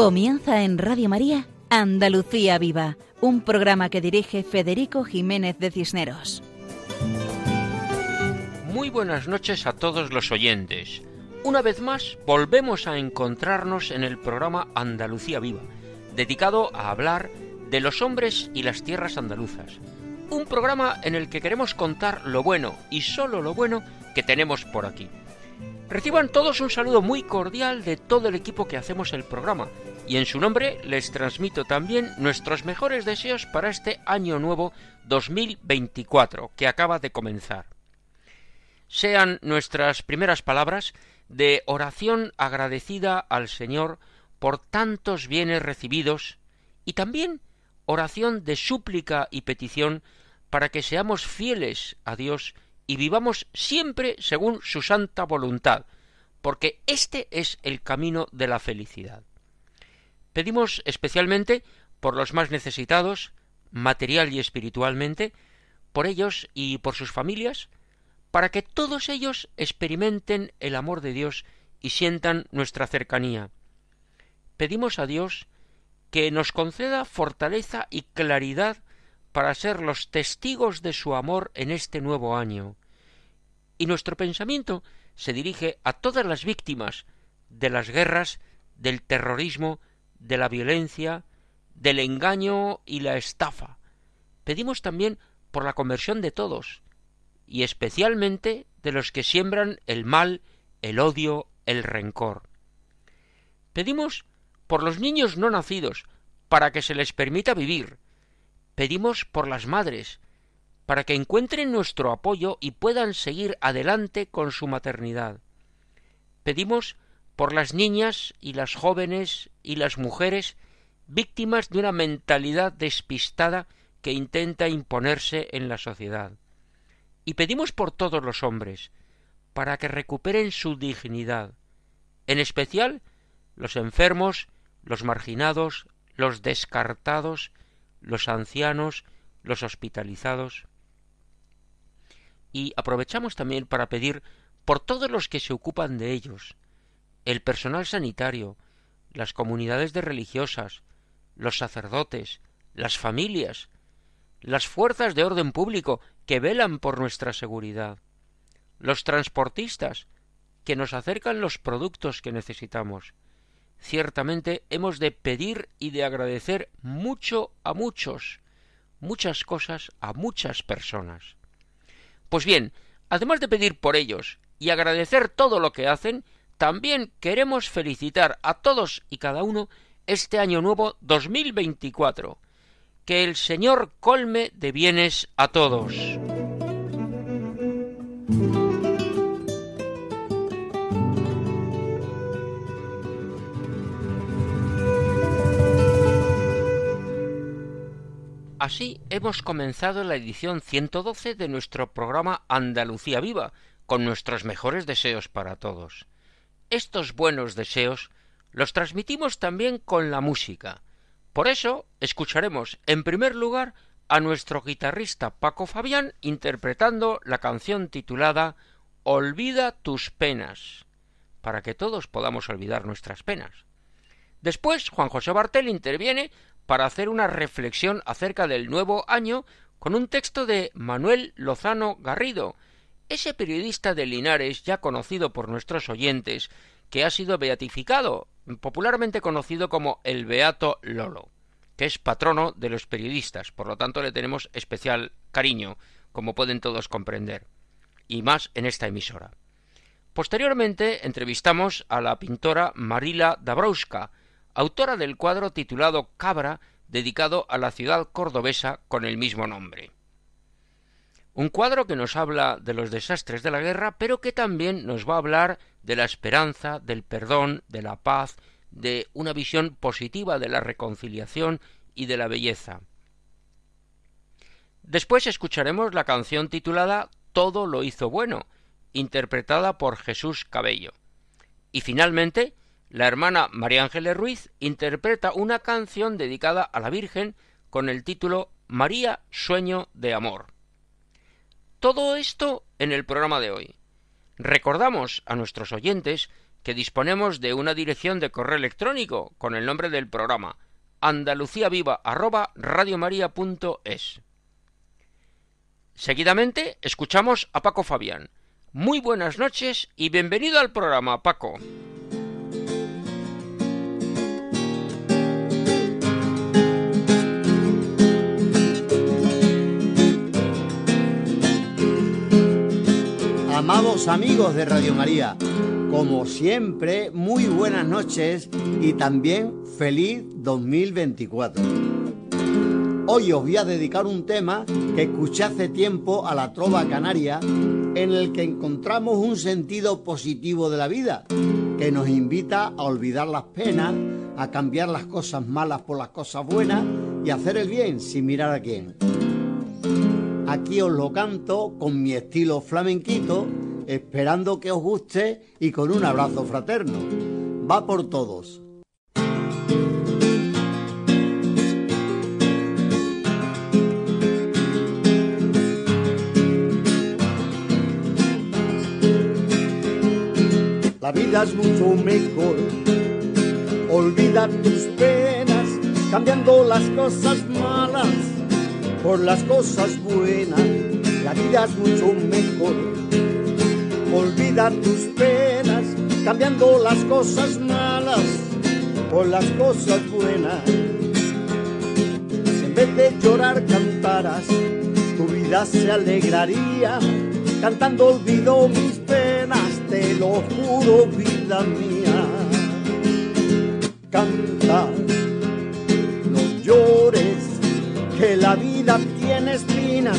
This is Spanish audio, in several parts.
Comienza en Radio María Andalucía Viva, un programa que dirige Federico Jiménez de Cisneros. Muy buenas noches a todos los oyentes. Una vez más volvemos a encontrarnos en el programa Andalucía Viva, dedicado a hablar de los hombres y las tierras andaluzas. Un programa en el que queremos contar lo bueno y solo lo bueno que tenemos por aquí. Reciban todos un saludo muy cordial de todo el equipo que hacemos el programa y en su nombre les transmito también nuestros mejores deseos para este año nuevo 2024 que acaba de comenzar. Sean nuestras primeras palabras de oración agradecida al Señor por tantos bienes recibidos y también oración de súplica y petición para que seamos fieles a Dios y vivamos siempre según su santa voluntad, porque este es el camino de la felicidad. Pedimos especialmente por los más necesitados, material y espiritualmente, por ellos y por sus familias, para que todos ellos experimenten el amor de Dios y sientan nuestra cercanía. Pedimos a Dios que nos conceda fortaleza y claridad para ser los testigos de su amor en este nuevo año, y nuestro pensamiento se dirige a todas las víctimas de las guerras, del terrorismo, de la violencia, del engaño y la estafa. Pedimos también por la conversión de todos, y especialmente de los que siembran el mal, el odio, el rencor. Pedimos por los niños no nacidos, para que se les permita vivir. Pedimos por las madres, para que encuentren nuestro apoyo y puedan seguir adelante con su maternidad. Pedimos por las niñas y las jóvenes y las mujeres víctimas de una mentalidad despistada que intenta imponerse en la sociedad. Y pedimos por todos los hombres, para que recuperen su dignidad, en especial los enfermos, los marginados, los descartados, los ancianos, los hospitalizados y aprovechamos también para pedir por todos los que se ocupan de ellos, el personal sanitario, las comunidades de religiosas, los sacerdotes, las familias, las fuerzas de orden público que velan por nuestra seguridad, los transportistas que nos acercan los productos que necesitamos. Ciertamente hemos de pedir y de agradecer mucho a muchos, muchas cosas a muchas personas. Pues bien, además de pedir por ellos y agradecer todo lo que hacen, también queremos felicitar a todos y cada uno este año nuevo 2024. Que el Señor colme de bienes a todos. Así hemos comenzado la edición 112 de nuestro programa Andalucía Viva, con nuestros mejores deseos para todos. Estos buenos deseos los transmitimos también con la música. Por eso escucharemos en primer lugar a nuestro guitarrista Paco Fabián interpretando la canción titulada Olvida tus penas, para que todos podamos olvidar nuestras penas. Después Juan José Bartel interviene para hacer una reflexión acerca del nuevo año con un texto de Manuel Lozano Garrido, ese periodista de Linares ya conocido por nuestros oyentes, que ha sido beatificado, popularmente conocido como el Beato Lolo, que es patrono de los periodistas, por lo tanto le tenemos especial cariño, como pueden todos comprender, y más en esta emisora. Posteriormente entrevistamos a la pintora Marila Dabrowska, autora del cuadro titulado Cabra, dedicado a la ciudad cordobesa con el mismo nombre. Un cuadro que nos habla de los desastres de la guerra, pero que también nos va a hablar de la esperanza, del perdón, de la paz, de una visión positiva de la reconciliación y de la belleza. Después escucharemos la canción titulada Todo lo hizo bueno, interpretada por Jesús Cabello. Y finalmente la hermana María Ángeles Ruiz interpreta una canción dedicada a la Virgen con el título María Sueño de Amor. Todo esto en el programa de hoy. Recordamos a nuestros oyentes que disponemos de una dirección de correo electrónico con el nombre del programa andaluciaviva@radiomaria.es. Seguidamente escuchamos a Paco Fabián. Muy buenas noches y bienvenido al programa, Paco. Amados amigos de Radio María, como siempre, muy buenas noches y también feliz 2024. Hoy os voy a dedicar un tema que escuché hace tiempo a la trova canaria en el que encontramos un sentido positivo de la vida que nos invita a olvidar las penas, a cambiar las cosas malas por las cosas buenas y hacer el bien sin mirar a quién. Aquí os lo canto con mi estilo flamenquito, esperando que os guste y con un abrazo fraterno. Va por todos. La vida es mucho mejor. Olvida tus penas, cambiando las cosas malas por las cosas buenas, la vida es mucho mejor. Olvida tus penas, cambiando las cosas malas por las cosas buenas. Si en vez de llorar cantaras, tu vida se alegraría. Cantando olvido mis penas, te lo juro, vida mía. Tiene espinas,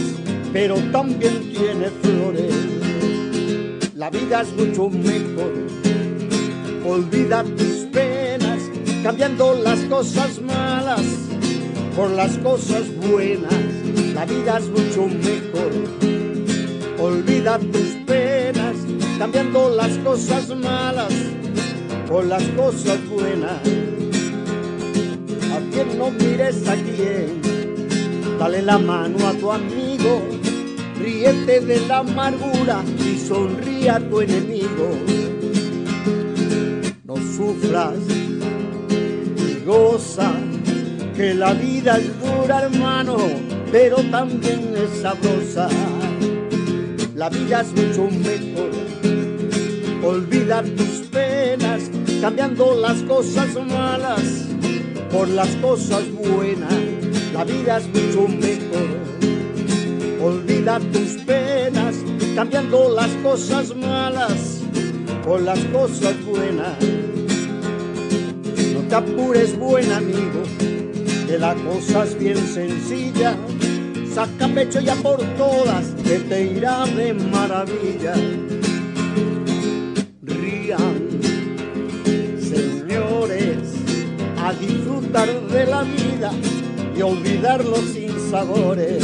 pero también tiene flores. La vida es mucho mejor. Olvida tus penas, cambiando las cosas malas por las cosas buenas. La vida es mucho mejor. Olvida tus penas, cambiando las cosas malas por las cosas buenas. A quien no mires a quién Dale la mano a tu amigo, ríete de la amargura y sonríe a tu enemigo. No sufras y goza, que la vida es dura, hermano, pero también es sabrosa. La vida es mucho mejor. Olvida tus penas, cambiando las cosas malas por las cosas buenas la vida es mucho mejor. Olvida tus penas, cambiando las cosas malas por las cosas buenas. No te apures, buen amigo, que la cosa es bien sencilla. Saca pecho ya por todas, que te irá de maravilla. Rían, señores, a disfrutar de la vida olvidar los sinsabores.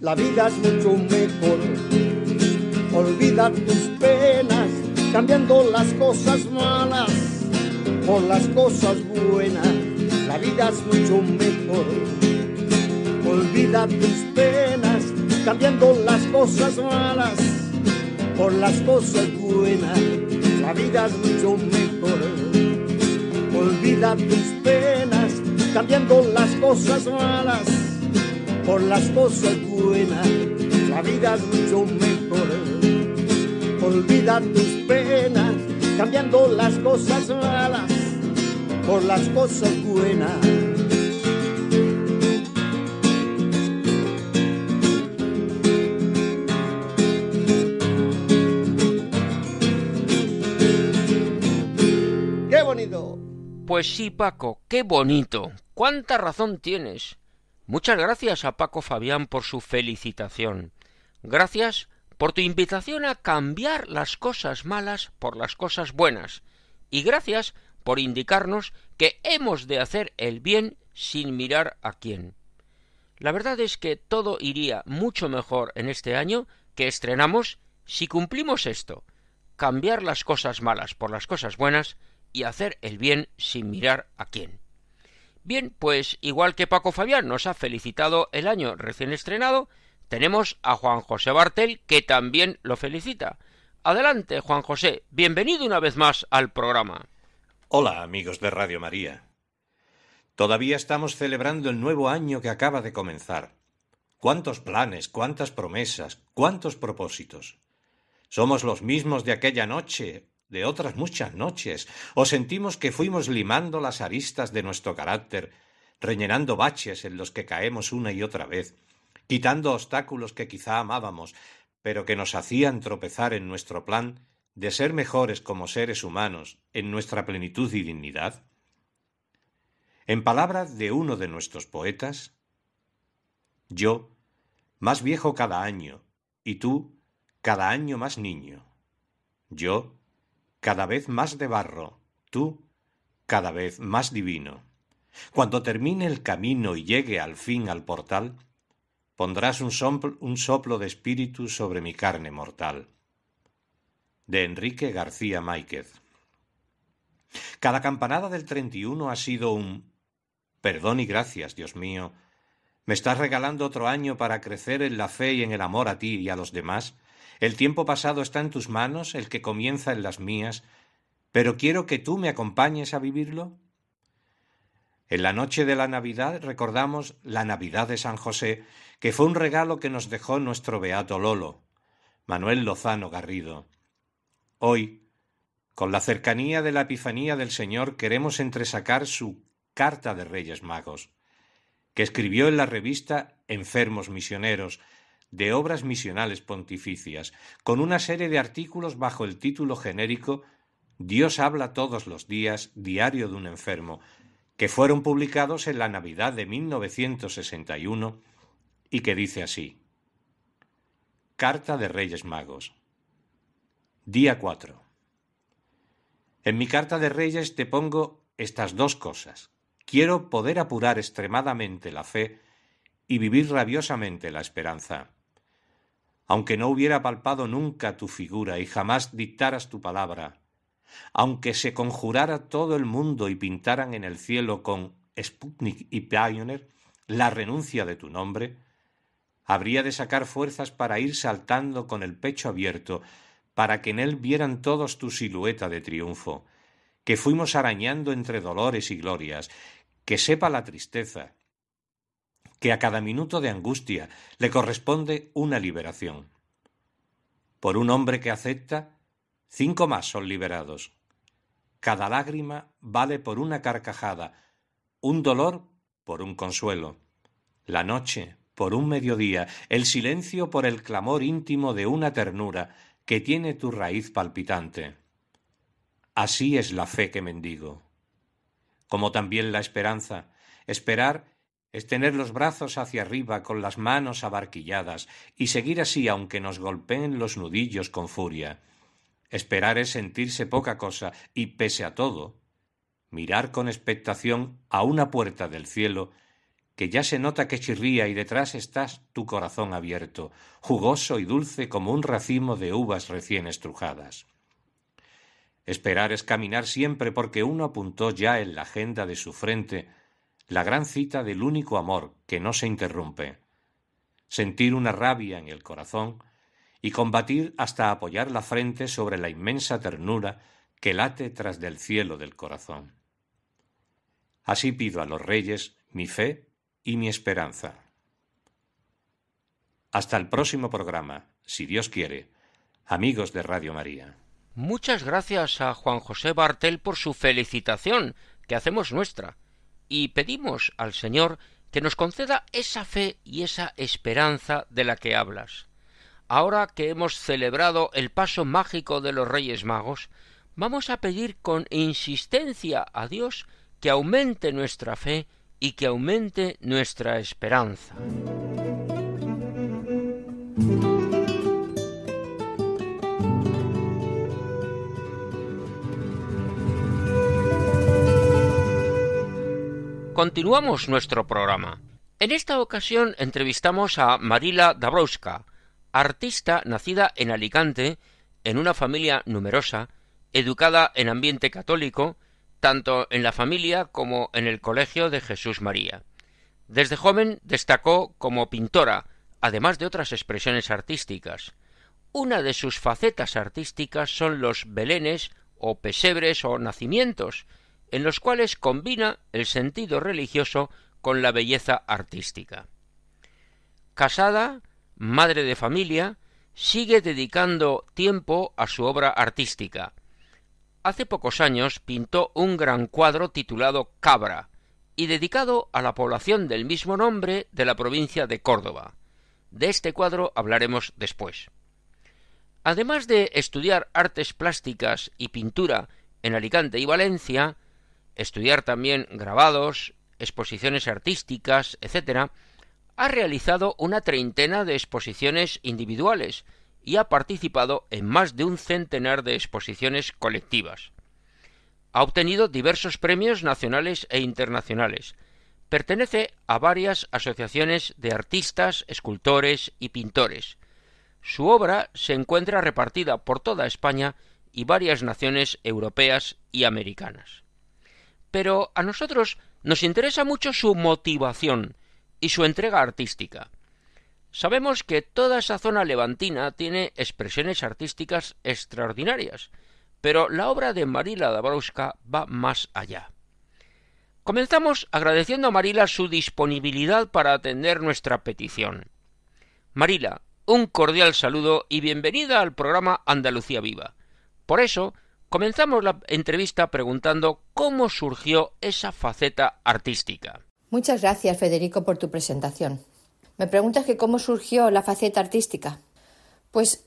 La vida es mucho mejor. Olvida tus penas, cambiando las cosas malas por las cosas buenas. La vida es mucho mejor. Olvida tus penas, cambiando las cosas malas por las cosas buenas. La vida es mucho mejor. Olvida tus penas cambiando las cosas malas por las cosas buenas. La vida es mucho mejor. Olvida tus penas, cambiando las cosas malas por las cosas buenas. Pues sí, Paco, qué bonito. Cuánta razón tienes. Muchas gracias a Paco Fabián por su felicitación. Gracias por tu invitación a cambiar las cosas malas por las cosas buenas. Y gracias por indicarnos que hemos de hacer el bien sin mirar a quién. La verdad es que todo iría mucho mejor en este año que estrenamos si cumplimos esto cambiar las cosas malas por las cosas buenas y hacer el bien sin mirar a quién. Bien, pues igual que Paco Fabián nos ha felicitado el año recién estrenado, tenemos a Juan José Bartel que también lo felicita. Adelante, Juan José. Bienvenido una vez más al programa. Hola, amigos de Radio María. Todavía estamos celebrando el nuevo año que acaba de comenzar. Cuántos planes, cuántas promesas, cuántos propósitos. Somos los mismos de aquella noche, de otras muchas noches, o sentimos que fuimos limando las aristas de nuestro carácter, rellenando baches en los que caemos una y otra vez, quitando obstáculos que quizá amábamos, pero que nos hacían tropezar en nuestro plan de ser mejores como seres humanos en nuestra plenitud y dignidad? En palabras de uno de nuestros poetas, yo, más viejo cada año, y tú, cada año más niño. Yo, cada vez más de barro, tú, cada vez más divino. Cuando termine el camino y llegue al fin al portal, pondrás un soplo, de espíritu sobre mi carne mortal. De Enrique García Máiquez. Cada campanada del treinta y uno ha sido un perdón y gracias, Dios mío, ¿Me estás regalando otro año para crecer en la fe y en el amor a ti y a los demás? El tiempo pasado está en tus manos, el que comienza en las mías, pero quiero que tú me acompañes a vivirlo. En la noche de la Navidad recordamos la Navidad de San José, que fue un regalo que nos dejó nuestro beato Lolo, Manuel Lozano Garrido. Hoy, con la cercanía de la Epifanía del Señor, queremos entresacar su carta de Reyes Magos que escribió en la revista Enfermos Misioneros, de obras misionales pontificias, con una serie de artículos bajo el título genérico Dios habla todos los días, diario de un enfermo, que fueron publicados en la Navidad de 1961 y que dice así. Carta de Reyes Magos. Día 4. En mi carta de Reyes te pongo estas dos cosas. Quiero poder apurar extremadamente la fe y vivir rabiosamente la esperanza. Aunque no hubiera palpado nunca tu figura y jamás dictaras tu palabra, aunque se conjurara todo el mundo y pintaran en el cielo con Sputnik y Pioneer la renuncia de tu nombre, habría de sacar fuerzas para ir saltando con el pecho abierto, para que en él vieran todos tu silueta de triunfo, que fuimos arañando entre dolores y glorias, que sepa la tristeza, que a cada minuto de angustia le corresponde una liberación. Por un hombre que acepta, cinco más son liberados. Cada lágrima vale por una carcajada, un dolor por un consuelo, la noche por un mediodía, el silencio por el clamor íntimo de una ternura que tiene tu raíz palpitante. Así es la fe que mendigo como también la esperanza. Esperar es tener los brazos hacia arriba con las manos abarquilladas y seguir así aunque nos golpeen los nudillos con furia. Esperar es sentirse poca cosa y, pese a todo, mirar con expectación a una puerta del cielo que ya se nota que chirría y detrás estás tu corazón abierto, jugoso y dulce como un racimo de uvas recién estrujadas. Esperar es caminar siempre porque uno apuntó ya en la agenda de su frente la gran cita del único amor que no se interrumpe. Sentir una rabia en el corazón y combatir hasta apoyar la frente sobre la inmensa ternura que late tras del cielo del corazón. Así pido a los reyes mi fe y mi esperanza. Hasta el próximo programa, si Dios quiere, amigos de Radio María. Muchas gracias a Juan José Bartel por su felicitación, que hacemos nuestra, y pedimos al Señor que nos conceda esa fe y esa esperanza de la que hablas. Ahora que hemos celebrado el paso mágico de los Reyes Magos, vamos a pedir con insistencia a Dios que aumente nuestra fe y que aumente nuestra esperanza. Continuamos nuestro programa. En esta ocasión entrevistamos a Marila Dabrowska, artista nacida en Alicante, en una familia numerosa, educada en ambiente católico, tanto en la familia como en el Colegio de Jesús María. Desde joven destacó como pintora, además de otras expresiones artísticas. una de sus facetas artísticas son los belenes o pesebres o nacimientos, en los cuales combina el sentido religioso con la belleza artística. Casada, madre de familia, sigue dedicando tiempo a su obra artística. Hace pocos años pintó un gran cuadro titulado Cabra y dedicado a la población del mismo nombre de la provincia de Córdoba. De este cuadro hablaremos después. Además de estudiar artes plásticas y pintura en Alicante y Valencia, estudiar también grabados, exposiciones artísticas, etc., ha realizado una treintena de exposiciones individuales y ha participado en más de un centenar de exposiciones colectivas. Ha obtenido diversos premios nacionales e internacionales. Pertenece a varias asociaciones de artistas, escultores y pintores. Su obra se encuentra repartida por toda España y varias naciones europeas y americanas. Pero a nosotros nos interesa mucho su motivación y su entrega artística. Sabemos que toda esa zona levantina tiene expresiones artísticas extraordinarias, pero la obra de Marila Dabrowska va más allá. Comenzamos agradeciendo a Marila su disponibilidad para atender nuestra petición. Marila, un cordial saludo y bienvenida al programa Andalucía Viva. Por eso, comenzamos la entrevista preguntando cómo surgió esa faceta artística. Muchas gracias, Federico, por tu presentación. Me preguntas que cómo surgió la faceta artística. Pues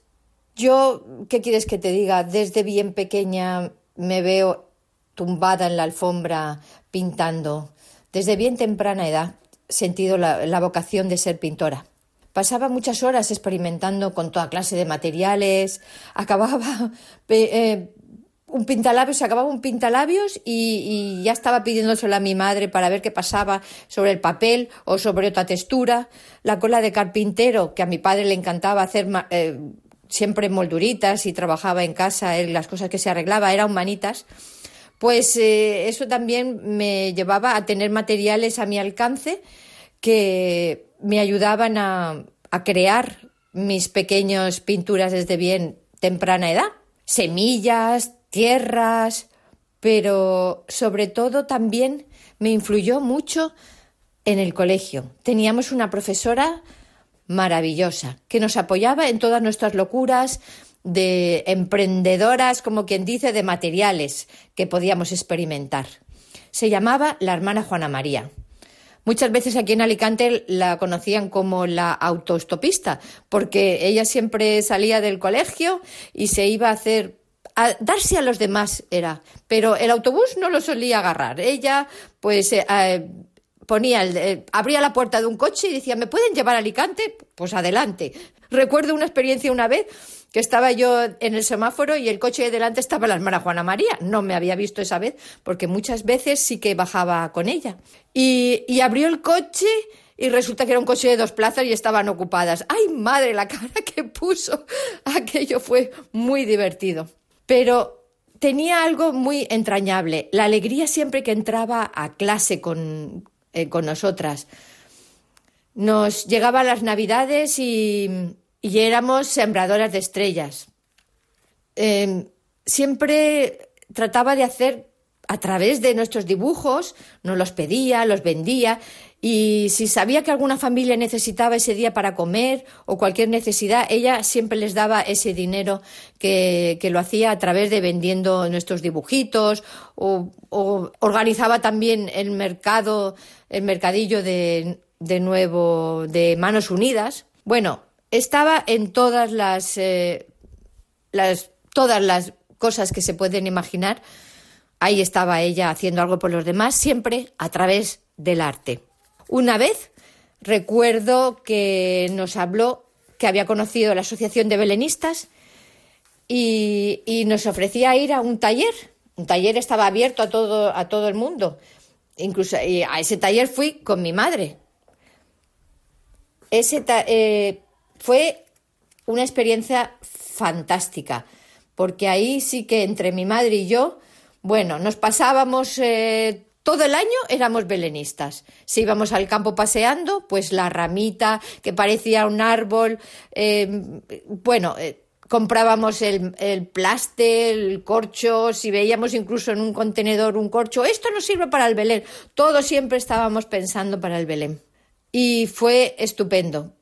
yo, ¿qué quieres que te diga? Desde bien pequeña me veo tumbada en la alfombra pintando. Desde bien temprana edad he sentido la, vocación de ser pintora. Pasaba muchas horas experimentando con toda clase de materiales, acababa eh, un pintalabios, acababa un pintalabios y, y, ya estaba pidiéndoselo a mi madre para ver qué pasaba sobre el papel o sobre otra textura. La cola de carpintero, que a mi padre le encantaba hacer eh, siempre molduritas y trabajaba en casa, las cosas que se arreglaba eran manitas, pues eh, eso también me llevaba a tener materiales a mi alcance que me ayudaban a, a crear mis pequeñas pinturas desde bien temprana edad. Semillas, tierras, pero sobre todo también me influyó mucho en el colegio. Teníamos una profesora maravillosa que nos apoyaba en todas nuestras locuras de emprendedoras, como quien dice, de materiales que podíamos experimentar. Se llamaba la hermana Juana María. Muchas veces aquí en Alicante la conocían como la autostopista, porque ella siempre salía del colegio y se iba a hacer darse a los demás era, pero el autobús no lo solía agarrar. Ella, pues, eh, ponía, el, eh, abría la puerta de un coche y decía, ¿me pueden llevar a Alicante? Pues adelante. Recuerdo una experiencia una vez que estaba yo en el semáforo y el coche de delante estaba la hermana Juana María. No me había visto esa vez porque muchas veces sí que bajaba con ella. Y abrió el coche y resulta que era un coche de dos plazas y estaban ocupadas. ¡Ay, madre, la cara que puso! Aquello fue muy divertido. Pero tenía algo muy entrañable, la alegría siempre que entraba a clase con, eh, con nosotras. Nos llegaban las navidades y, y éramos sembradoras de estrellas. Eh, siempre trataba de hacer a través de nuestros dibujos, nos los pedía, los vendía y si sabía que alguna familia necesitaba ese día para comer o cualquier necesidad, ella siempre les daba ese dinero que, que lo hacía a través de vendiendo nuestros dibujitos o, organizaba también el mercado, el mercadillo de, de nuevo de Manos Unidas. Bueno, estaba en todas las, eh, las, todas las cosas que se pueden imaginar. Ahí estaba ella haciendo algo por los demás, siempre a través del arte. Una vez recuerdo que nos habló que había conocido la Asociación de Belenistas y, nos ofrecía ir a un taller. Un taller estaba abierto a todo, a todo el mundo. Incluso a ese taller fui con mi madre. Ese eh, fue una experiencia fantástica, porque ahí sí que entre mi madre y yo, bueno, nos pasábamos eh, todo el año éramos belenistas. Si íbamos al campo paseando, pues la ramita que parecía un árbol, eh, bueno, eh, comprábamos el, el el corcho, si veíamos incluso en un contenedor un corcho, esto no sirve para el Belén. Todo siempre estábamos pensando para el Belén. Y fue estupendo.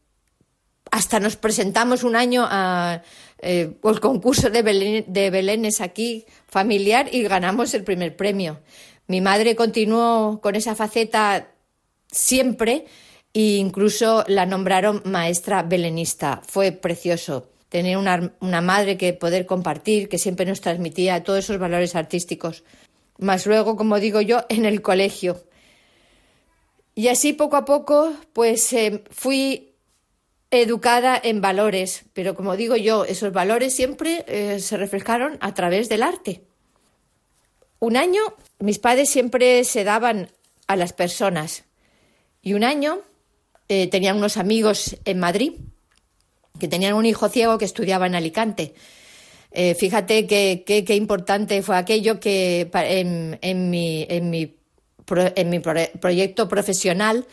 Hasta nos presentamos un año a eh, el concurso de, Belén, aquí, familiar, y ganamos el primer premio. Mi madre continuó con esa faceta siempre e incluso la nombraron maestra belenista. Fue precioso tener una, madre que poder compartir, que siempre nos transmitía todos esos valores artísticos. Más luego, como digo yo, en el colegio. Y así poco a poco, pues eh, fui educada en valores, pero como digo yo, esos valores siempre eh, se reflejaron a través del arte. Un año, mis padres siempre se daban a las personas y un año eh, tenían unos amigos en Madrid que tenían un hijo ciego que estudiaba en Alicante. Eh, fíjate qué importante fue aquello que en, en, mi, en, mi, en mi proyecto profesional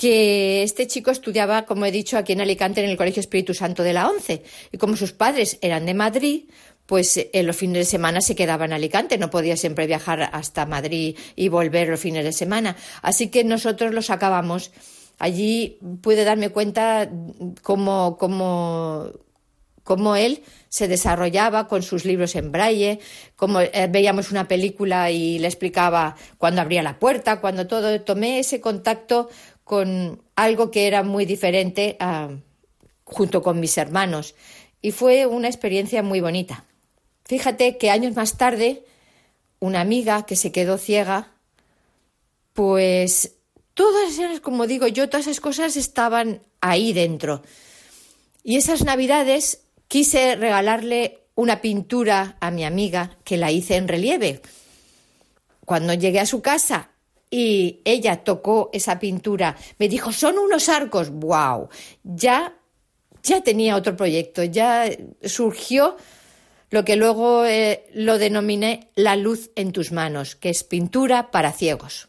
que este chico estudiaba, como he dicho, aquí en Alicante, en el Colegio Espíritu Santo de la ONCE. Y como sus padres eran de Madrid, pues en los fines de semana se quedaba en Alicante, no podía siempre viajar hasta Madrid y volver los fines de semana. Así que nosotros lo sacábamos. Allí pude darme cuenta cómo, cómo, cómo él se desarrollaba con sus libros en braille, cómo eh, veíamos una película y le explicaba cuando abría la puerta, cuando todo. Tomé ese contacto con algo que era muy diferente junto con mis hermanos y fue una experiencia muy bonita. Fíjate que años más tarde, una amiga que se quedó ciega, pues todas esas, como digo yo, todas esas cosas estaban ahí dentro. Y esas navidades quise regalarle una pintura a mi amiga que la hice en relieve. Cuando llegué a su casa y ella tocó esa pintura, me dijo, son unos arcos, wow, ya, ya tenía otro proyecto, ya surgió lo que luego eh, lo denominé la luz en tus manos, que es pintura para ciegos.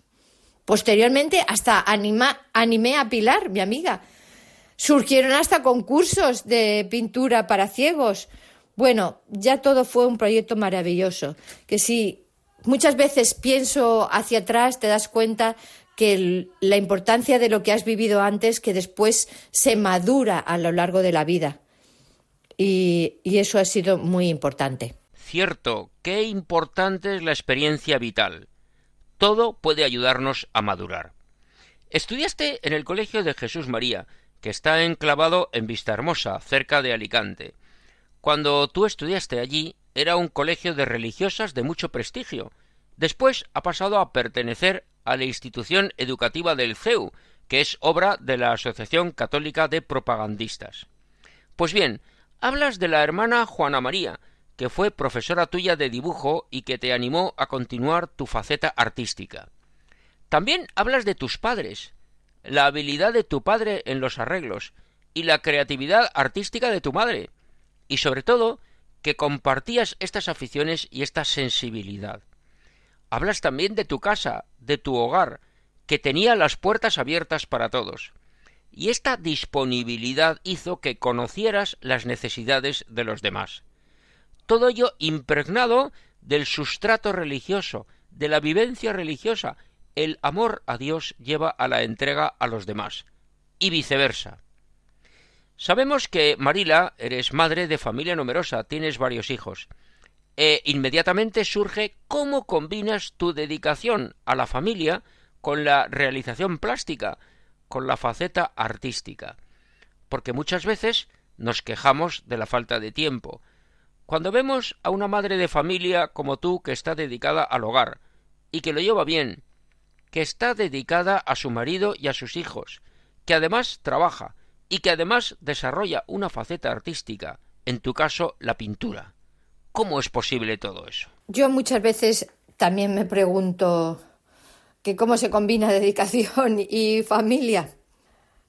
Posteriormente hasta animé a Pilar, mi amiga. Surgieron hasta concursos de pintura para ciegos. Bueno, ya todo fue un proyecto maravilloso, que sí muchas veces pienso hacia atrás, te das cuenta que la importancia de lo que has vivido antes, que después se madura a lo largo de la vida. Y, eso ha sido muy importante. Cierto, qué importante es la experiencia vital. Todo puede ayudarnos a madurar. Estudiaste en el Colegio de Jesús María, que está enclavado en Vistahermosa, cerca de Alicante. Cuando tú estudiaste allí, era un colegio de religiosas de mucho prestigio. Después ha pasado a pertenecer a la institución educativa del CEU, que es obra de la Asociación Católica de Propagandistas. Pues bien, hablas de la hermana Juana María, que fue profesora tuya de dibujo y que te animó a continuar tu faceta artística. También hablas de tus padres, la habilidad de tu padre en los arreglos y la creatividad artística de tu madre, y sobre todo que compartías estas aficiones y esta sensibilidad. Hablas también de tu casa, de tu hogar, que tenía las puertas abiertas para todos. Y esta disponibilidad hizo que conocieras las necesidades de los demás. Todo ello impregnado del sustrato religioso, de la vivencia religiosa. El amor a Dios lleva a la entrega a los demás. Y viceversa. Sabemos que Marila eres madre de familia numerosa, tienes varios hijos. E inmediatamente surge cómo combinas tu dedicación a la familia con la realización plástica, con la faceta artística. Porque muchas veces nos quejamos de la falta de tiempo. Cuando vemos a una madre de familia como tú que está dedicada al hogar y que lo lleva bien, que está dedicada a su marido y a sus hijos, que además trabaja, y que además desarrolla una faceta artística, en tu caso la pintura. ¿Cómo es posible todo eso? Yo muchas veces también me pregunto que cómo se combina dedicación y familia.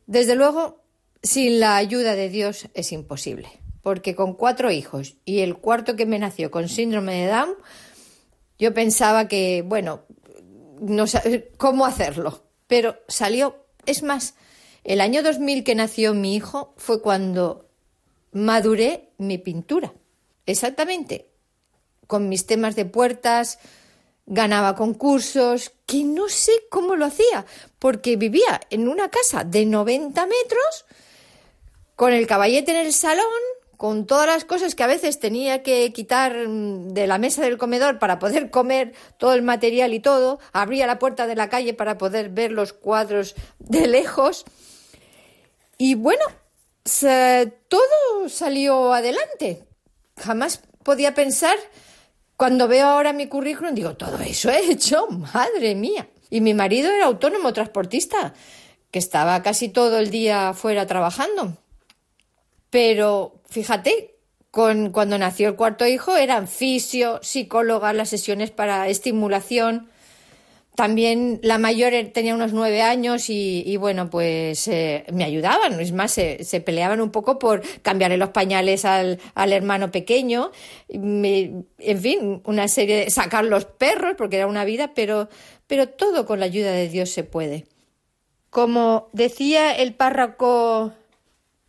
Desde luego, sin la ayuda de Dios es imposible, porque con cuatro hijos y el cuarto que me nació con síndrome de Down, yo pensaba que, bueno, no sé cómo hacerlo, pero salió. Es más, el año 2000 que nació mi hijo fue cuando maduré mi pintura. Exactamente. Con mis temas de puertas, ganaba concursos, que no sé cómo lo hacía, porque vivía en una casa de 90 metros, con el caballete en el salón, con todas las cosas que a veces tenía que quitar mm, de la mesa del comedor para poder comer todo el material y todo, abría la puerta de la calle para poder ver los cuadros de lejos. Y bueno, todo salió adelante. Jamás podía pensar, cuando veo ahora mi currículum, digo, todo eso he hecho, madre mía. Y mi marido era autónomo transportista, que estaba casi todo el día fuera trabajando. Pero fíjate, con, cuando nació el cuarto hijo eran fisio, psicóloga, las sesiones para estimulación. También la mayor tenía unos nueve años y, bueno, pues eh, me ayudaban. Es más, se, peleaban un poco por cambiarle los pañales al, hermano pequeño. en fin, una serie de sacar los perros porque era una vida, pero, pero todo con la ayuda de Dios se puede. Como decía el párroco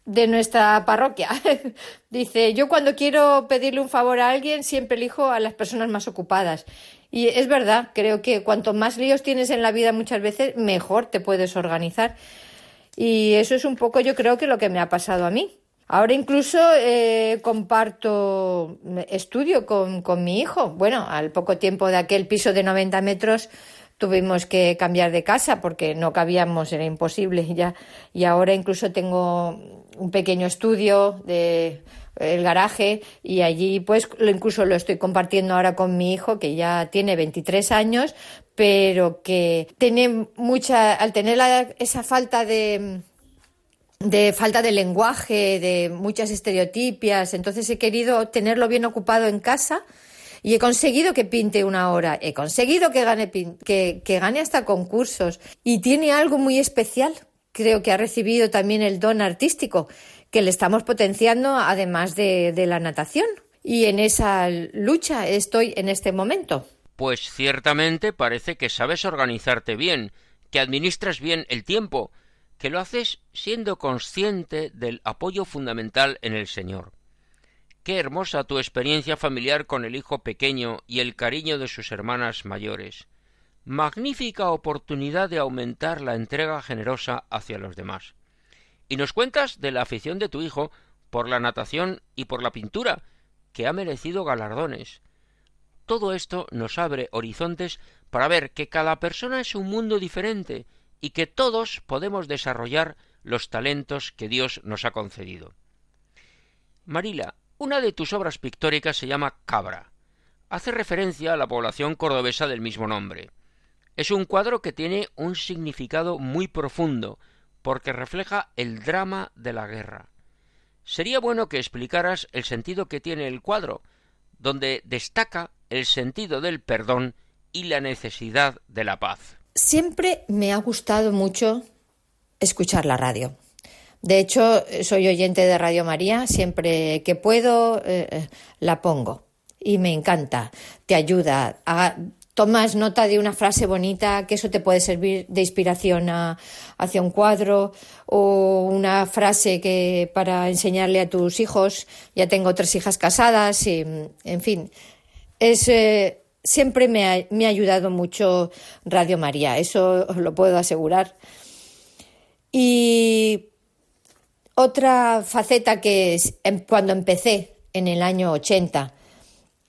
de nuestra parroquia. Dice, yo cuando quiero pedirle un favor a alguien siempre elijo a las personas más ocupadas. Y es verdad, creo que cuanto más líos tienes en la vida muchas veces, mejor te puedes organizar. Y eso es un poco yo creo que lo que me ha pasado a mí. Ahora incluso eh, comparto estudio con, con mi hijo. Bueno, al poco tiempo de aquel piso de 90 metros tuvimos que cambiar de casa porque no cabíamos, era imposible ya. Y ahora incluso tengo un pequeño estudio de el garaje y allí pues incluso lo estoy compartiendo ahora con mi hijo que ya tiene 23 años pero que tiene mucha al tener esa falta de de falta de lenguaje, de muchas estereotipias, entonces he querido tenerlo bien ocupado en casa y he conseguido que pinte una hora, he conseguido que gane, que, que gane hasta concursos y tiene algo muy especial. Creo que ha recibido también el don artístico que le estamos potenciando además de, de la natación. Y en esa lucha estoy en este momento. Pues ciertamente parece que sabes organizarte bien, que administras bien el tiempo, que lo haces siendo consciente del apoyo fundamental en el Señor. Qué hermosa tu experiencia familiar con el hijo pequeño y el cariño de sus hermanas mayores. Magnífica oportunidad de aumentar la entrega generosa hacia los demás. Y nos cuentas de la afición de tu hijo por la natación y por la pintura, que ha merecido galardones. Todo esto nos abre horizontes para ver que cada persona es un mundo diferente y que todos podemos desarrollar los talentos que Dios nos ha concedido. Marila, una de tus obras pictóricas se llama Cabra. Hace referencia a la población cordobesa del mismo nombre. Es un cuadro que tiene un significado muy profundo, porque refleja el drama de la guerra. Sería bueno que explicaras el sentido que tiene el cuadro, donde destaca el sentido del perdón y la necesidad de la paz. Siempre me ha gustado mucho escuchar la radio. De hecho, soy oyente de Radio María, siempre que puedo eh, eh, la pongo y me encanta, te ayuda. Tomas nota de una frase bonita, que eso te puede servir de inspiración hacia un cuadro o una frase que para enseñarle a tus hijos. Ya tengo tres hijas casadas en fin, es, eh, siempre me ha, me ha ayudado mucho Radio María, eso lo puedo asegurar. Y otra faceta que es, em, cuando empecé en el año 80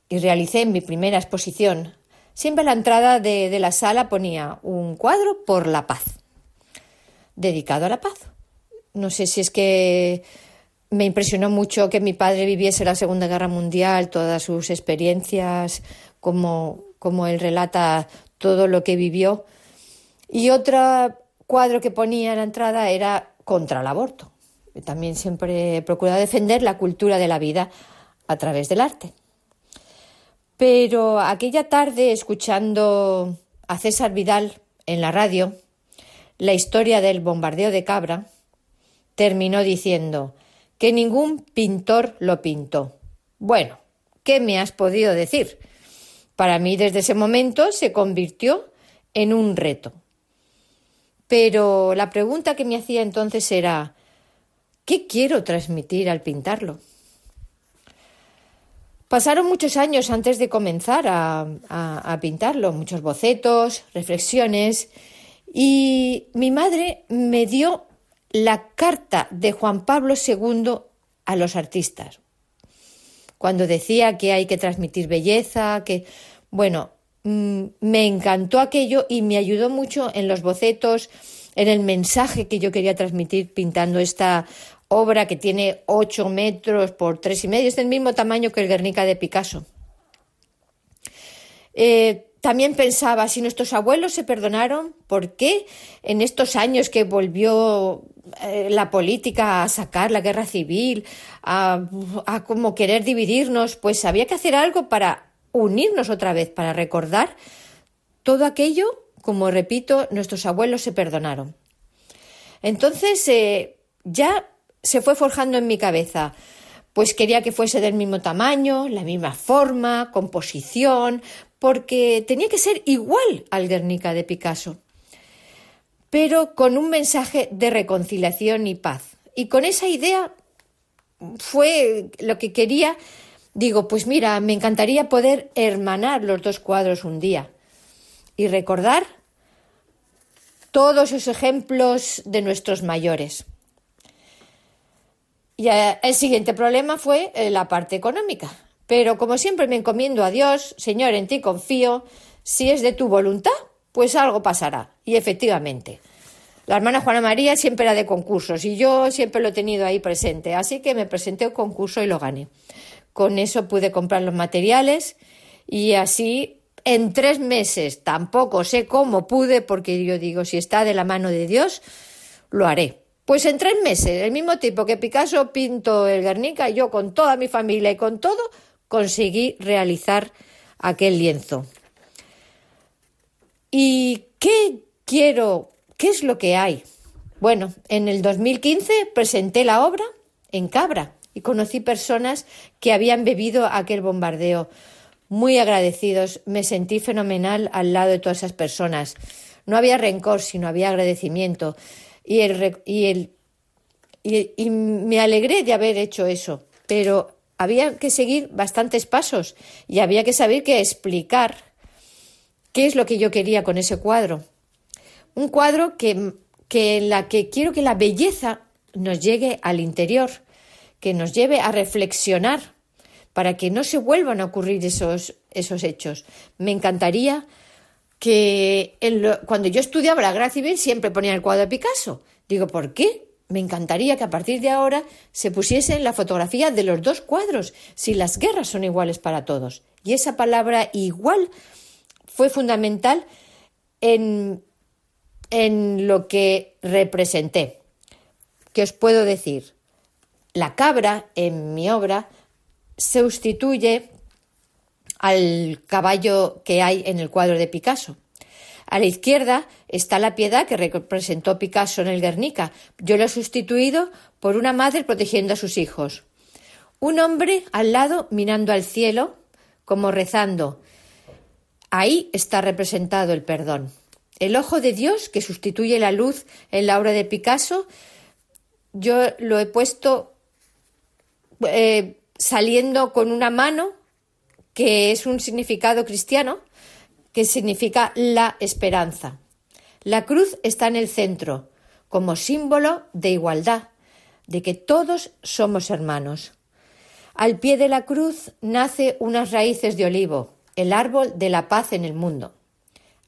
y realicé mi primera exposición, siempre a la entrada de, de la sala ponía un cuadro por la paz, dedicado a la paz. No sé si es que me impresionó mucho que mi padre viviese la Segunda Guerra Mundial, todas sus experiencias, como, él relata todo lo que vivió. Y otro cuadro que ponía en la entrada era contra el aborto. También siempre he procurado defender la cultura de la vida a través del arte. Pero aquella tarde, escuchando a César Vidal en la radio, la historia del bombardeo de Cabra, terminó diciendo que ningún pintor lo pintó. Bueno, ¿qué me has podido decir? Para mí desde ese momento se convirtió en un reto. Pero la pregunta que me hacía entonces era ¿qué quiero transmitir al pintarlo? Pasaron muchos años antes de comenzar a, pintarlo, muchos bocetos, reflexiones, y mi madre me dio la carta de Juan Pablo II a los artistas, cuando decía que hay que transmitir belleza, que, bueno, mm, me encantó aquello y me ayudó mucho en los bocetos, en el mensaje que yo quería transmitir pintando esta obra que tiene ocho metros por tres y medio, es del mismo tamaño que el Guernica de Picasso. Eh, también pensaba, si nuestros abuelos se perdonaron, ¿por qué en estos años que volvió eh, la política a sacar la guerra civil, a, a como querer dividirnos, pues había que hacer algo para unirnos otra vez, para recordar todo aquello, como repito, nuestros abuelos se perdonaron. Entonces, eh, ya se fue forjando en mi cabeza. Pues quería que fuese del mismo tamaño, la misma forma, composición, porque tenía que ser igual al Guernica de Picasso, pero con un mensaje de reconciliación y paz. Y con esa idea fue lo que quería. Digo, pues mira, me encantaría poder hermanar los dos cuadros un día y recordar todos esos ejemplos de nuestros mayores. Y eh, el siguiente problema fue eh, la parte económica. Pero como siempre me encomiendo a Dios, Señor, en ti confío, si es de tu voluntad, pues algo pasará. Y efectivamente, la hermana Juana María siempre era de concursos y yo siempre lo he tenido ahí presente, así que me presenté a un concurso y lo gané. Con eso pude comprar los materiales y así en tres meses, tampoco sé cómo pude, porque yo digo, si está de la mano de Dios, lo haré. Pues en tres meses, el mismo tipo que Picasso pintó el Guernica, yo con toda mi familia y con todo conseguí realizar aquel lienzo. ¿Y qué quiero? ¿Qué es lo que hay? Bueno, en el 2015 presenté la obra en Cabra y conocí personas que habían bebido aquel bombardeo. Muy agradecidos, me sentí fenomenal al lado de todas esas personas. No había rencor, sino había agradecimiento y, el, y, el, y, me alegré de haber hecho eso, pero había que seguir bastantes pasos y había que saber que explicar qué es lo que yo quería con ese cuadro. Un cuadro que, que en la que quiero que la belleza nos llegue al interior, que nos lleve a reflexionar para que no se vuelvan a ocurrir esos, esos hechos. Me encantaría que cuando yo estudiaba la Guerra Civil siempre ponía el cuadro de Picasso. Digo, ¿por qué? Me encantaría que a partir de ahora se pusiese la fotografía de los dos cuadros, si las guerras son iguales para todos. Y esa palabra igual fue fundamental en, en lo que representé. ¿Qué os puedo decir? La cabra en mi obra sustituye al caballo que hay en el cuadro de Picasso. A la izquierda está la piedad que representó Picasso en el Guernica. Yo lo he sustituido por una madre protegiendo a sus hijos. Un hombre al lado mirando al cielo, como rezando. Ahí está representado el perdón. El ojo de Dios que sustituye la luz en la obra de Picasso, yo lo he puesto eh, saliendo con una mano que es un significado cristiano, que significa la esperanza. La cruz está en el centro, como símbolo de igualdad, de que todos somos hermanos. Al pie de la cruz nace unas raíces de olivo, el árbol de la paz en el mundo.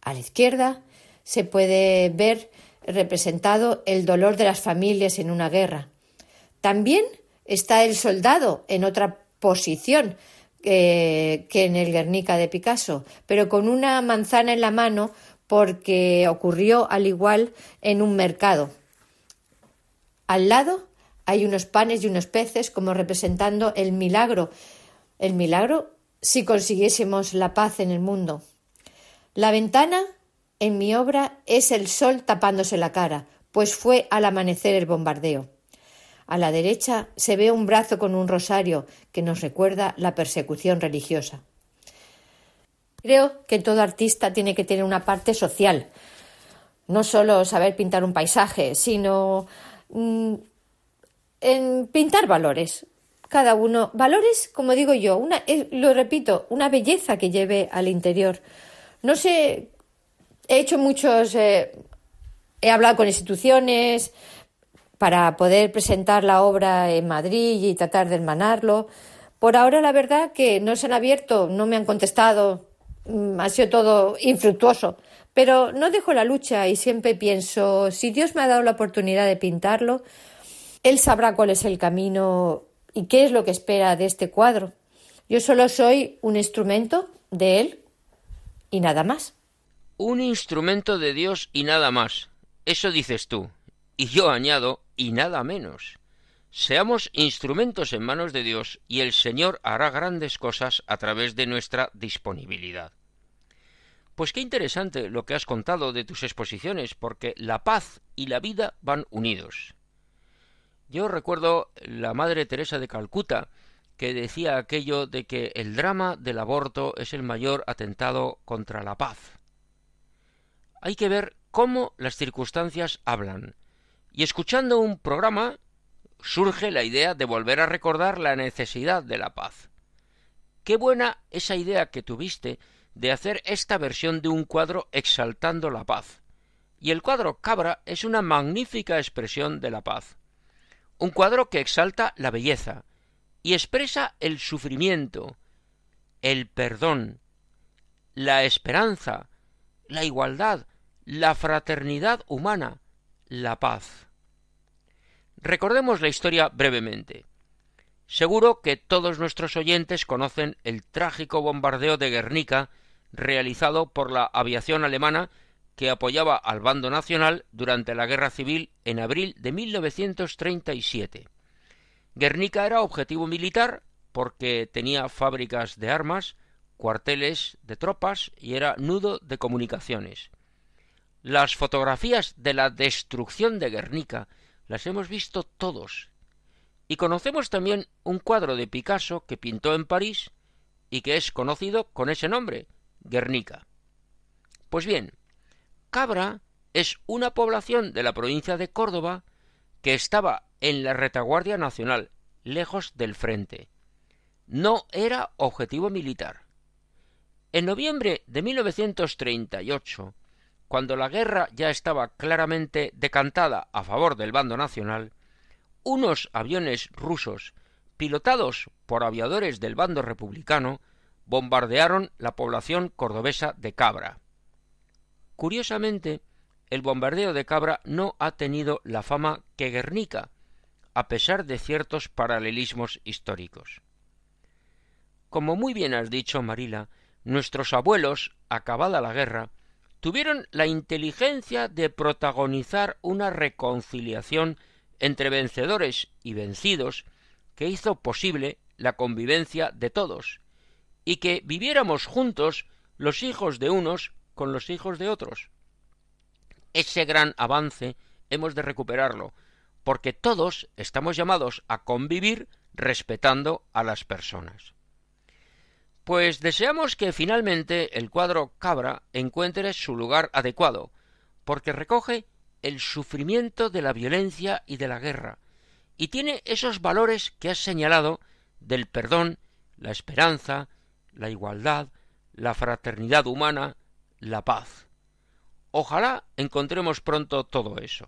A la izquierda se puede ver representado el dolor de las familias en una guerra. También está el soldado en otra posición, que en el Guernica de Picasso, pero con una manzana en la mano porque ocurrió al igual en un mercado. Al lado hay unos panes y unos peces como representando el milagro, el milagro si consiguiésemos la paz en el mundo. La ventana en mi obra es el sol tapándose la cara, pues fue al amanecer el bombardeo. A la derecha se ve un brazo con un rosario que nos recuerda la persecución religiosa. Creo que todo artista tiene que tener una parte social, no solo saber pintar un paisaje, sino mm, en pintar valores. Cada uno, valores, como digo yo, una, eh, lo repito, una belleza que lleve al interior. No sé, he hecho muchos, eh, he hablado con instituciones para poder presentar la obra en Madrid y tratar de hermanarlo. Por ahora, la verdad que no se han abierto, no me han contestado, mm, ha sido todo infructuoso. Pero no dejo la lucha y siempre pienso, si Dios me ha dado la oportunidad de pintarlo, Él sabrá cuál es el camino y qué es lo que espera de este cuadro. Yo solo soy un instrumento de Él y nada más. Un instrumento de Dios y nada más. Eso dices tú. Y yo añado, y nada menos. Seamos instrumentos en manos de Dios y el Señor hará grandes cosas a través de nuestra disponibilidad. Pues qué interesante lo que has contado de tus exposiciones, porque la paz y la vida van unidos. Yo recuerdo la Madre Teresa de Calcuta, que decía aquello de que el drama del aborto es el mayor atentado contra la paz. Hay que ver cómo las circunstancias hablan. Y escuchando un programa surge la idea de volver a recordar la necesidad de la paz. Qué buena esa idea que tuviste de hacer esta versión de un cuadro exaltando la paz. Y el cuadro Cabra es una magnífica expresión de la paz. Un cuadro que exalta la belleza y expresa el sufrimiento, el perdón, la esperanza, la igualdad, la fraternidad humana, la paz. Recordemos la historia brevemente. Seguro que todos nuestros oyentes conocen el trágico bombardeo de Guernica realizado por la aviación alemana que apoyaba al bando nacional durante la guerra civil en abril de 1937. Guernica era objetivo militar porque tenía fábricas de armas, cuarteles de tropas y era nudo de comunicaciones. Las fotografías de la destrucción de Guernica las hemos visto todos. Y conocemos también un cuadro de Picasso que pintó en París y que es conocido con ese nombre, Guernica. Pues bien, Cabra es una población de la provincia de Córdoba que estaba en la retaguardia nacional, lejos del frente. No era objetivo militar. En noviembre de 1938, cuando la guerra ya estaba claramente decantada a favor del bando nacional, unos aviones rusos, pilotados por aviadores del bando republicano, bombardearon la población cordobesa de Cabra. Curiosamente, el bombardeo de Cabra no ha tenido la fama que Guernica, a pesar de ciertos paralelismos históricos. Como muy bien has dicho, Marila, nuestros abuelos, acabada la guerra, tuvieron la inteligencia de protagonizar una reconciliación entre vencedores y vencidos que hizo posible la convivencia de todos, y que viviéramos juntos los hijos de unos con los hijos de otros. Ese gran avance hemos de recuperarlo, porque todos estamos llamados a convivir respetando a las personas. Pues deseamos que finalmente el cuadro Cabra encuentre su lugar adecuado, porque recoge el sufrimiento de la violencia y de la guerra, y tiene esos valores que has señalado del perdón, la esperanza, la igualdad, la fraternidad humana, la paz. Ojalá encontremos pronto todo eso.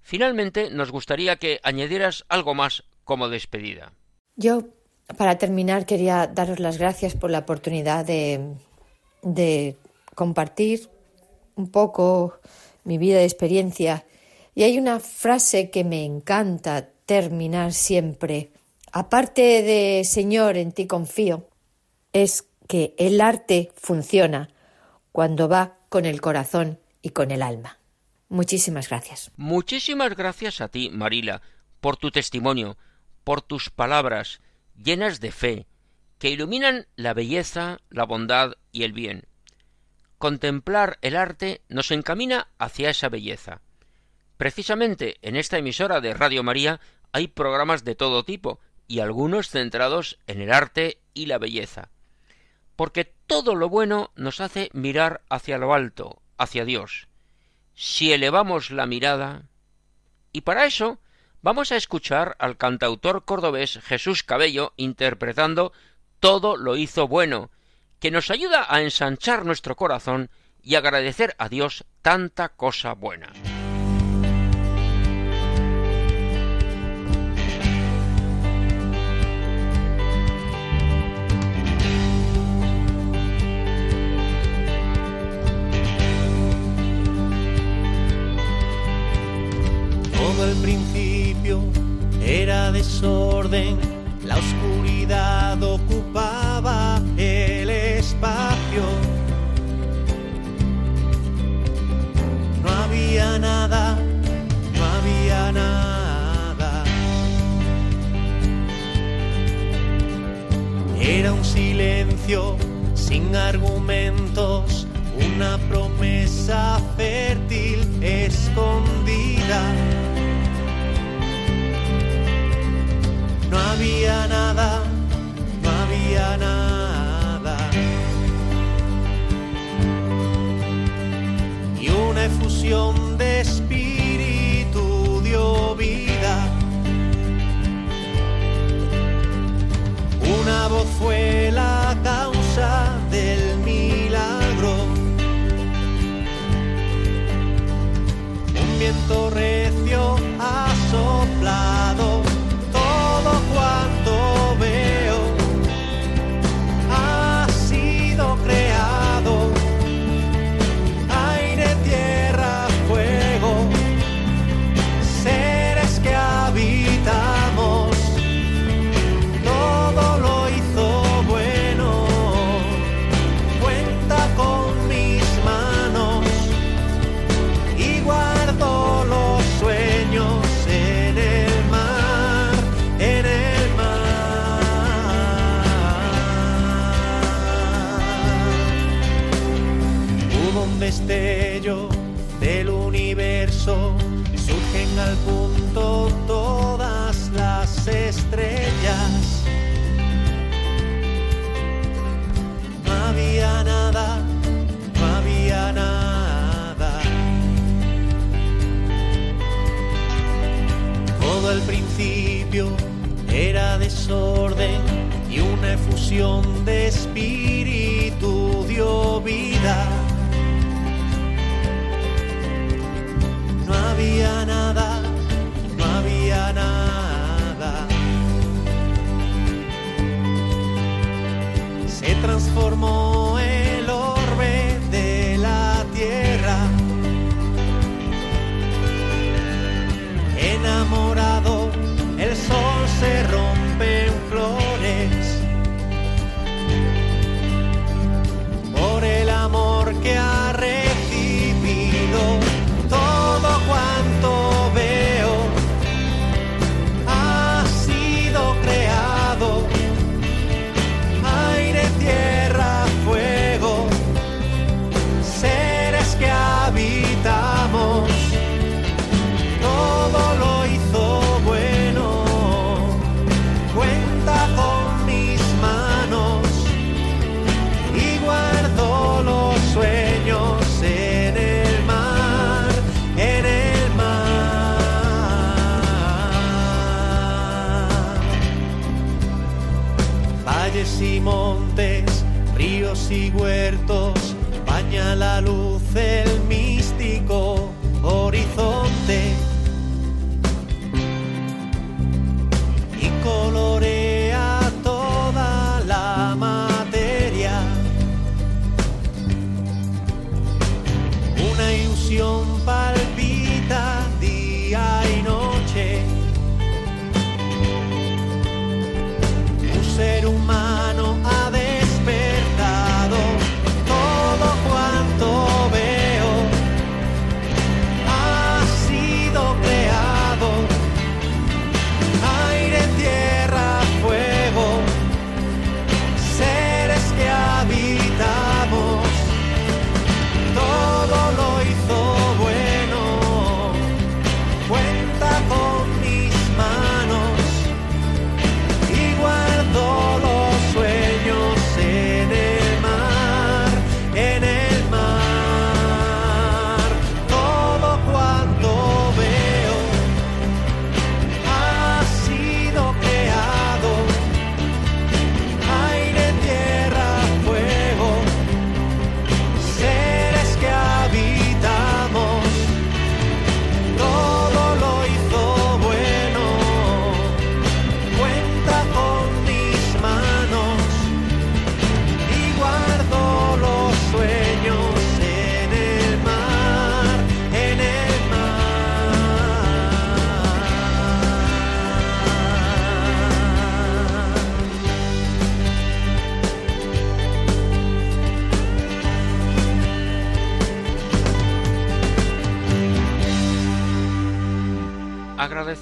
Finalmente, nos gustaría que añadieras algo más como despedida. Yo, para terminar, quería daros las gracias por la oportunidad de, de compartir un poco mi vida y experiencia. Y hay una frase que me encanta terminar siempre. Aparte de Señor, en ti confío, es que el arte funciona cuando va con el corazón y con el alma. Muchísimas gracias. Muchísimas gracias a ti, Marila, por tu testimonio, por tus palabras llenas de fe, que iluminan la belleza, la bondad y el bien. Contemplar el arte nos encamina hacia esa belleza. Precisamente en esta emisora de Radio María hay programas de todo tipo y algunos centrados en el arte y la belleza porque todo lo bueno nos hace mirar hacia lo alto, hacia Dios. Si elevamos la mirada, y para eso vamos a escuchar al cantautor cordobés Jesús Cabello interpretando Todo lo hizo bueno, que nos ayuda a ensanchar nuestro corazón y agradecer a Dios tanta cosa buena. Todo el principio era desorden, la oscuridad ocupaba el espacio. No había nada, no había nada. Era un silencio sin argumentos, una promesa fértil escondida. No había nada, no había nada. Y una efusión de espíritu dio vida. Una voz fue la viento recio ha soplado todo cuanto era desorden y una efusión de espíritu dio vida. No había nada, no había nada. Se transformó baña la luz el místico horizonte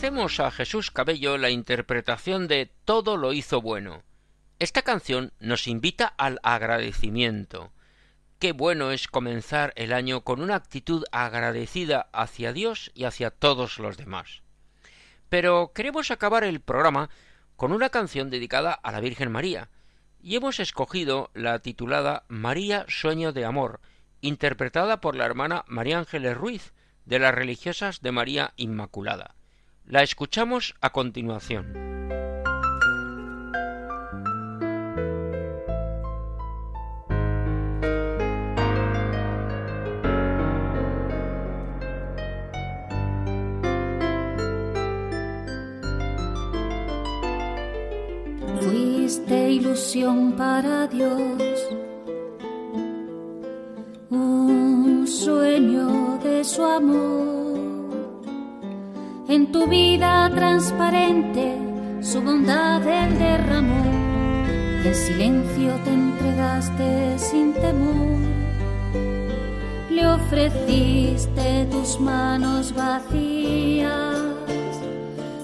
Agradecemos a Jesús Cabello la interpretación de Todo lo hizo bueno. Esta canción nos invita al agradecimiento. Qué bueno es comenzar el año con una actitud agradecida hacia Dios y hacia todos los demás. Pero queremos acabar el programa con una canción dedicada a la Virgen María, y hemos escogido la titulada María Sueño de Amor, interpretada por la hermana María Ángeles Ruiz, de las religiosas de María Inmaculada. La escuchamos a continuación. Fuiste ilusión para Dios, un sueño de su amor en tu vida transparente su bondad él derramó. En silencio te entregaste sin temor. Le ofreciste tus manos vacías.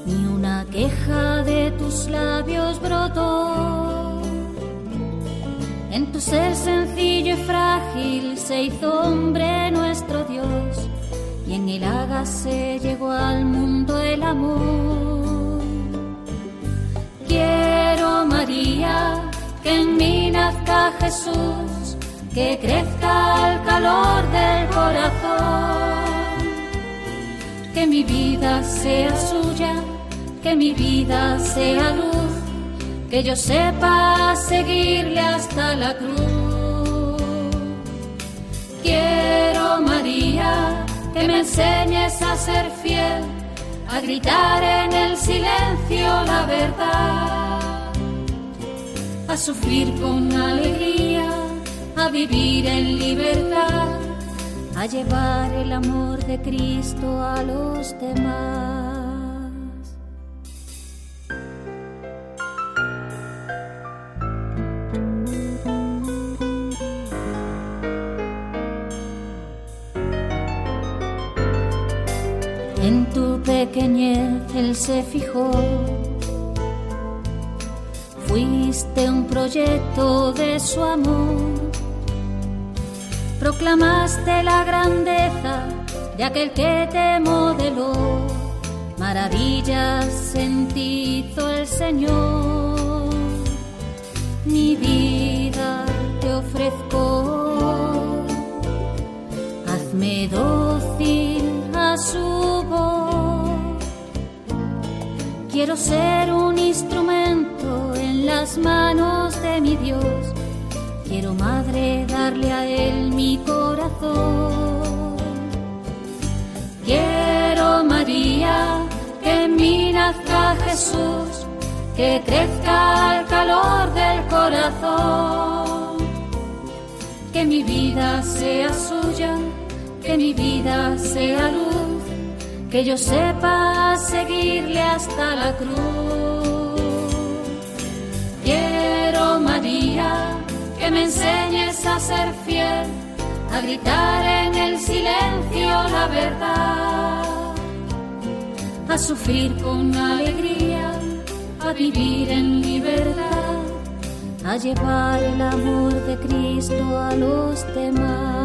Ni una queja de tus labios brotó. En tu ser sencillo y frágil se hizo hombre nuestro Dios y en el se llegó al mundo el amor. Quiero, María, que en mí nazca Jesús, que crezca el calor del corazón, que mi vida sea suya, que mi vida sea luz, que yo sepa seguirle hasta la cruz. Quiero, que me enseñes a ser fiel, a gritar en el silencio la verdad, a sufrir con alegría, a vivir en libertad, a llevar el amor de Cristo a los demás. Pequeñez él se fijó. Fuiste un proyecto de su amor. Proclamaste la grandeza de aquel que te modeló. Maravillas en ti hizo el Señor. Mi vida te ofrezco. Hazme dócil a su voz Quiero ser un instrumento en las manos de mi Dios. Quiero, Madre, darle a Él mi corazón. Quiero, María, que en mí nazca Jesús, que crezca el calor del corazón. Que mi vida sea suya, que mi vida sea luz que yo sepa seguirle hasta la cruz. Quiero, María, que me enseñes a ser fiel, a gritar en el silencio la verdad, a sufrir con alegría, a vivir en libertad, a llevar el amor de Cristo a los demás.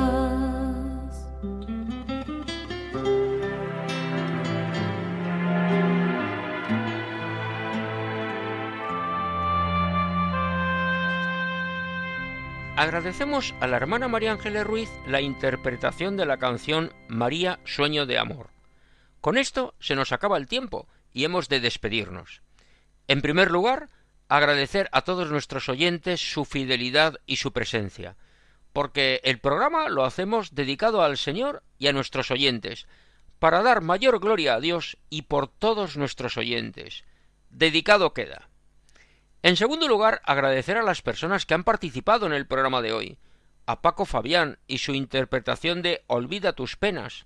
Agradecemos a la hermana María Ángeles Ruiz la interpretación de la canción María Sueño de Amor. Con esto se nos acaba el tiempo y hemos de despedirnos. En primer lugar, agradecer a todos nuestros oyentes su fidelidad y su presencia, porque el programa lo hacemos dedicado al Señor y a nuestros oyentes, para dar mayor gloria a Dios y por todos nuestros oyentes. Dedicado queda. En segundo lugar, agradecer a las personas que han participado en el programa de hoy, a Paco Fabián y su interpretación de Olvida tus penas,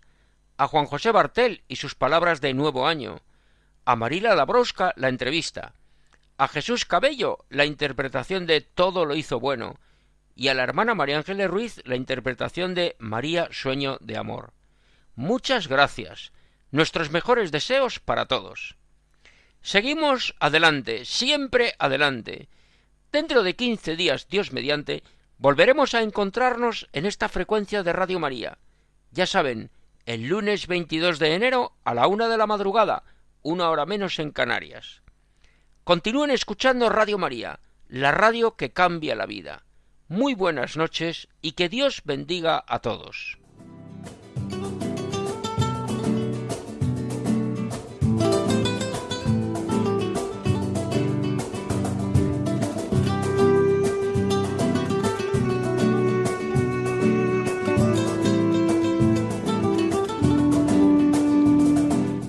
a Juan José Bartel y sus palabras de Nuevo Año, a Marila Labrosca la entrevista, a Jesús Cabello la interpretación de Todo lo hizo bueno, y a la hermana María Ángeles Ruiz la interpretación de María Sueño de Amor. Muchas gracias. Nuestros mejores deseos para todos. Seguimos adelante, siempre adelante. Dentro de quince días, Dios mediante, volveremos a encontrarnos en esta frecuencia de Radio María. Ya saben, el lunes 22 de enero a la una de la madrugada, una hora menos en Canarias. Continúen escuchando Radio María, la radio que cambia la vida. Muy buenas noches y que Dios bendiga a todos.